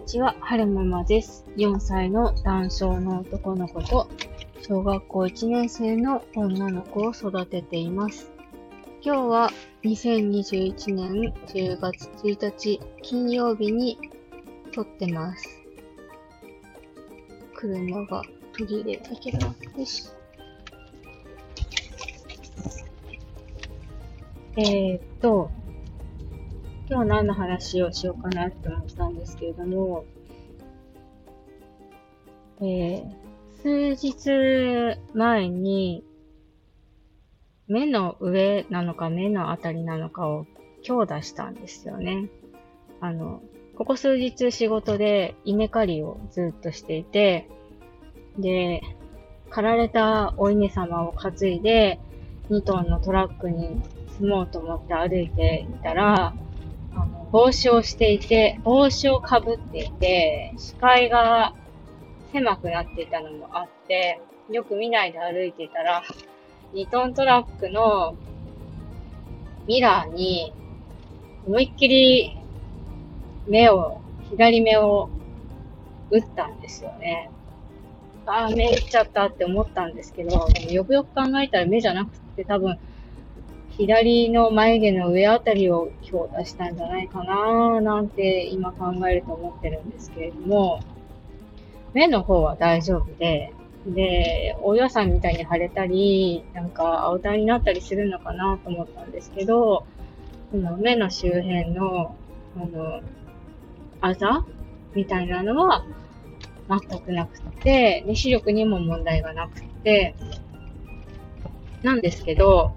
にちは、はるままです。4歳の男性の男の子と、小学校1年生の女の子を育てています。今日は2021年10月1日金曜日に撮ってます。車が途切れたけど、よし。えー、っと、今日何の話をしようかなって思ったんですけれども、えー、数日前に、目の上なのか目のあたりなのかを強打したんですよね。あの、ここ数日仕事で稲刈りをずっとしていて、で、刈られたお稲様を担いで、2トンのトラックに積もうと思って歩いていたら、帽子をしていて、帽子をかぶっていて、視界が狭くなっていたのもあって、よく見ないで歩いていたら、2トントラックのミラーに思いっきり目を、左目を打ったんですよね。ああ、目打っちゃったって思ったんですけど、でもよくよく考えたら目じゃなくて多分左の眉毛の上あたりを強打したんじゃないかななんて今考えると思ってるんですけれども、目の方は大丈夫で、で、お岩さんみたいに腫れたり、なんか青タになったりするのかなと思ったんですけど、その目の周辺の、あの、あざみたいなのは全くなくて、で視力にも問題がなくて、なんですけど、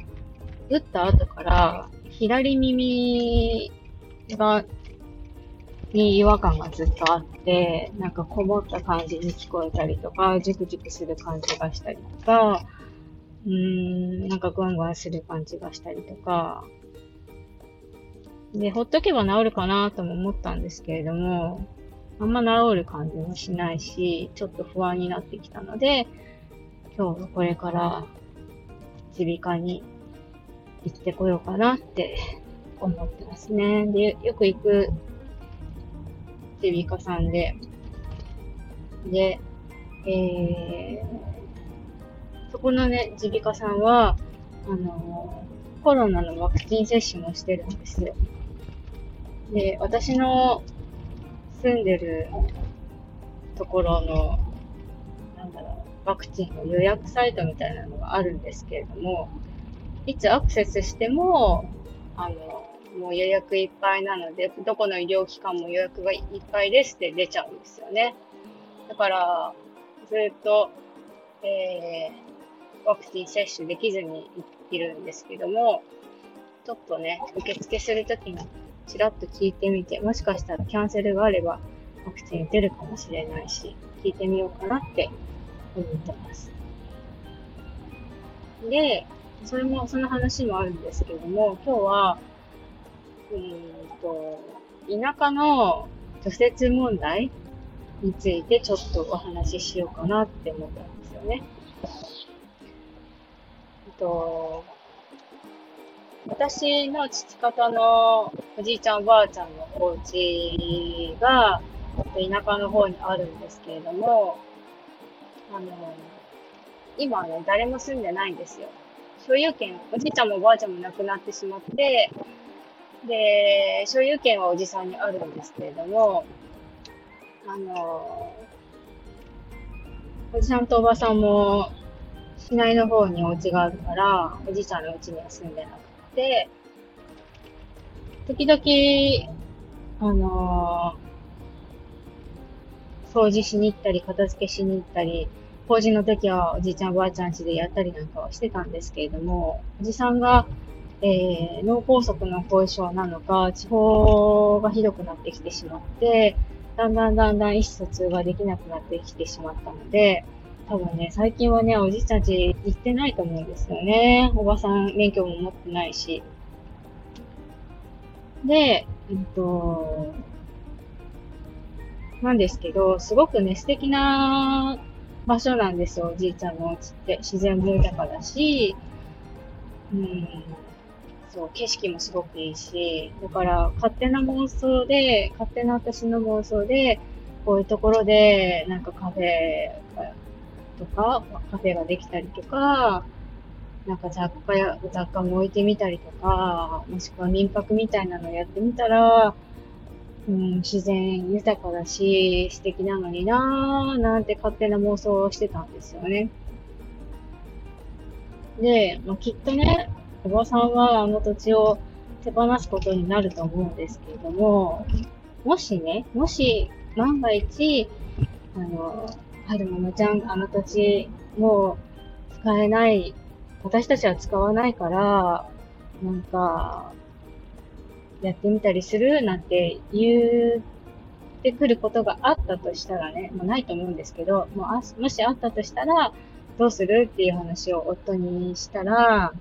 打った後から、左耳が、に違和感がずっとあって、なんかこもった感じに聞こえたりとか、ジュクジュクする感じがしたりとか、うーん、なんかグワングンする感じがしたりとか、で、ほっとけば治るかなとも思ったんですけれども、あんま治る感じもしないし、ちょっと不安になってきたので、今日はこれから耳鼻科に行ってこようかなって思ってますね。で、よく行く耳鼻科さんで、で、えー、そこのね、耳鼻科さんは、あの、コロナのワクチン接種もしてるんですよ。で、私の住んでるところの、なんだろう、ワクチンの予約サイトみたいなのがあるんですけれども、いつアクセスしても、あの、もう予約いっぱいなので、どこの医療機関も予約がいっぱいですって出ちゃうんですよね。だから、ずっと、えー、ワクチン接種できずにいるんですけども、ちょっとね、受付するときにちらっと聞いてみて、もしかしたらキャンセルがあればワクチン打てるかもしれないし、聞いてみようかなって思ってます。で、それも、その話もあるんですけれども、今日は、うんと、田舎の除雪問題についてちょっとお話ししようかなって思ったんですよね。えっと、私の父方のおじいちゃんおばあちゃんのお家が田舎の方にあるんですけれども、あの、今ね、誰も住んでないんですよ。所有権、おじいちゃんもおばあちゃんも亡くなってしまって、で、所有権はおじさんにあるんですけれども、あの、おじさんとおばさんも市内の方にお家があるから、おじいちゃんの家には住んでなくて、時々、あの掃除しに行ったり、片付けしに行ったり、法事の時はおじいちゃんおばあちゃん家でやったりなんかはしてたんですけれども、おじさんが、えー、脳梗塞の後遺症なのか、地方がひどくなってきてしまって、だんだんだんだん意思疎通ができなくなってきてしまったので、多分ね、最近はね、おじいちゃん家行ってないと思うんですよね。おばさん免許も持ってないし。で、えっと、なんですけど、すごくね、素敵な場所なんですよ、おじいちゃんのお家って。自然も豊かだし、うん、そう、景色もすごくいいし、だから勝手な妄想で、勝手な私の妄想で、こういうところで、なんかカフェとか、カフェができたりとか、なんか雑貨や、雑貨も置いてみたりとか、もしくは民泊みたいなのやってみたら、うん、自然豊かだし、素敵なのになぁ、なんて勝手な妄想をしてたんですよね。で、まあ、きっとね、おばさんはあの土地を手放すことになると思うんですけれども、もしね、もし万が一、あの、はるももちゃん、あの土地、もう使えない、私たちは使わないから、なんか、やってみたりするなんて言ってくることがあったとしたらね、まあ、ないと思うんですけど、もうあもしあったとしたら、どうするっていう話を夫にしたら、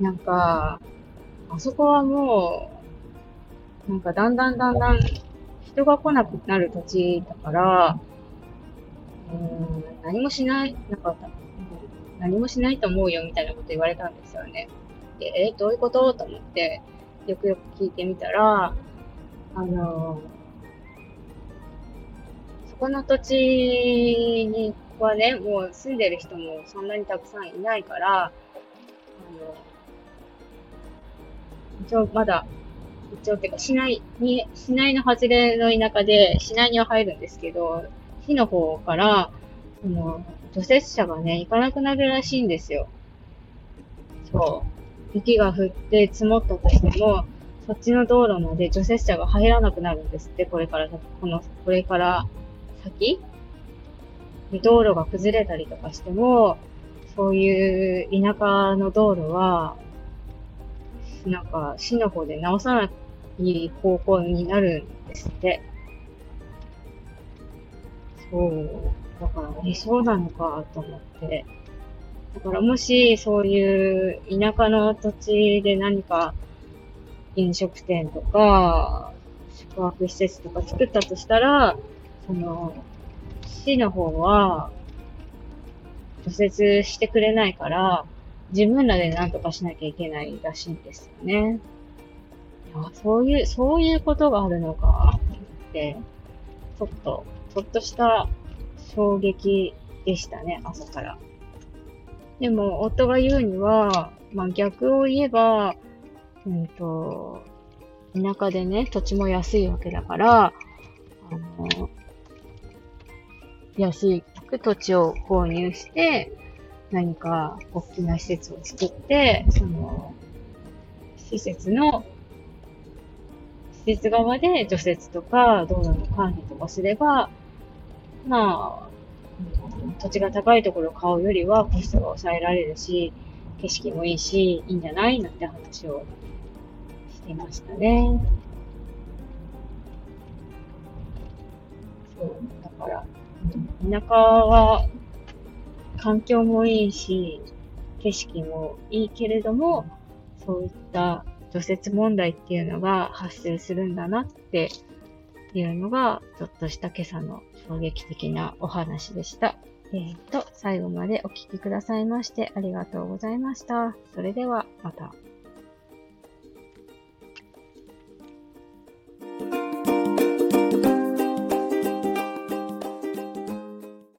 なんか、あそこはもう、なんかだんだんだんだん人が来なくなる土地だから、うん、何もしない、なんか、何もしないと思うよみたいなこと言われたんですよね。で、え、どういうこと？と思って、よくよく聞いてみたら、あの、そこの土地にはね、もう住んでる人もそんなにたくさんいないから、あの、一応まだ、一応っていうか、市内に、市内の外れの田舎で、市内には入るんですけど、市の方から、その、除雪車がね、行かなくなるらしいんですよ。そう。雪が降って積もったとしても、そっちの道路まで除雪車が入らなくなるんですって、これから、この、これから先道路が崩れたりとかしても、そういう田舎の道路は、なんか市の方で直さない方向になるんですって。そう。だから、え、そうなのかと思って。だからもし、そういう田舎の土地で何か飲食店とか、宿泊施設とか作ったとしたら、その、市の方は、除雪してくれないから、自分らで何とかしなきゃいけないらしいんですよね。いや、そういう、そういうことがあるのか、って、ちょっと、ちょっとした衝撃でしたね、朝から。でも、夫が言うには、まあ逆を言えば、うんと、田舎でね、土地も安いわけだから、あの、安い土地を購入して、何か大きな施設を作って、その、施設の、施設側で除雪とか道路の管理とかすれば、まあ、土地が高いところを買うよりはコストが抑えられるし、景色もいいし、いいんじゃないなんて話をしてましたね。そう、だから、田舎は環境もいいし、景色もいいけれども、そういった除雪問題っていうのが発生するんだなっていうのが、ちょっとした今朝の衝撃的なお話でした。えー、と、最後までお聴きくださいましてありがとうございました。それではまた。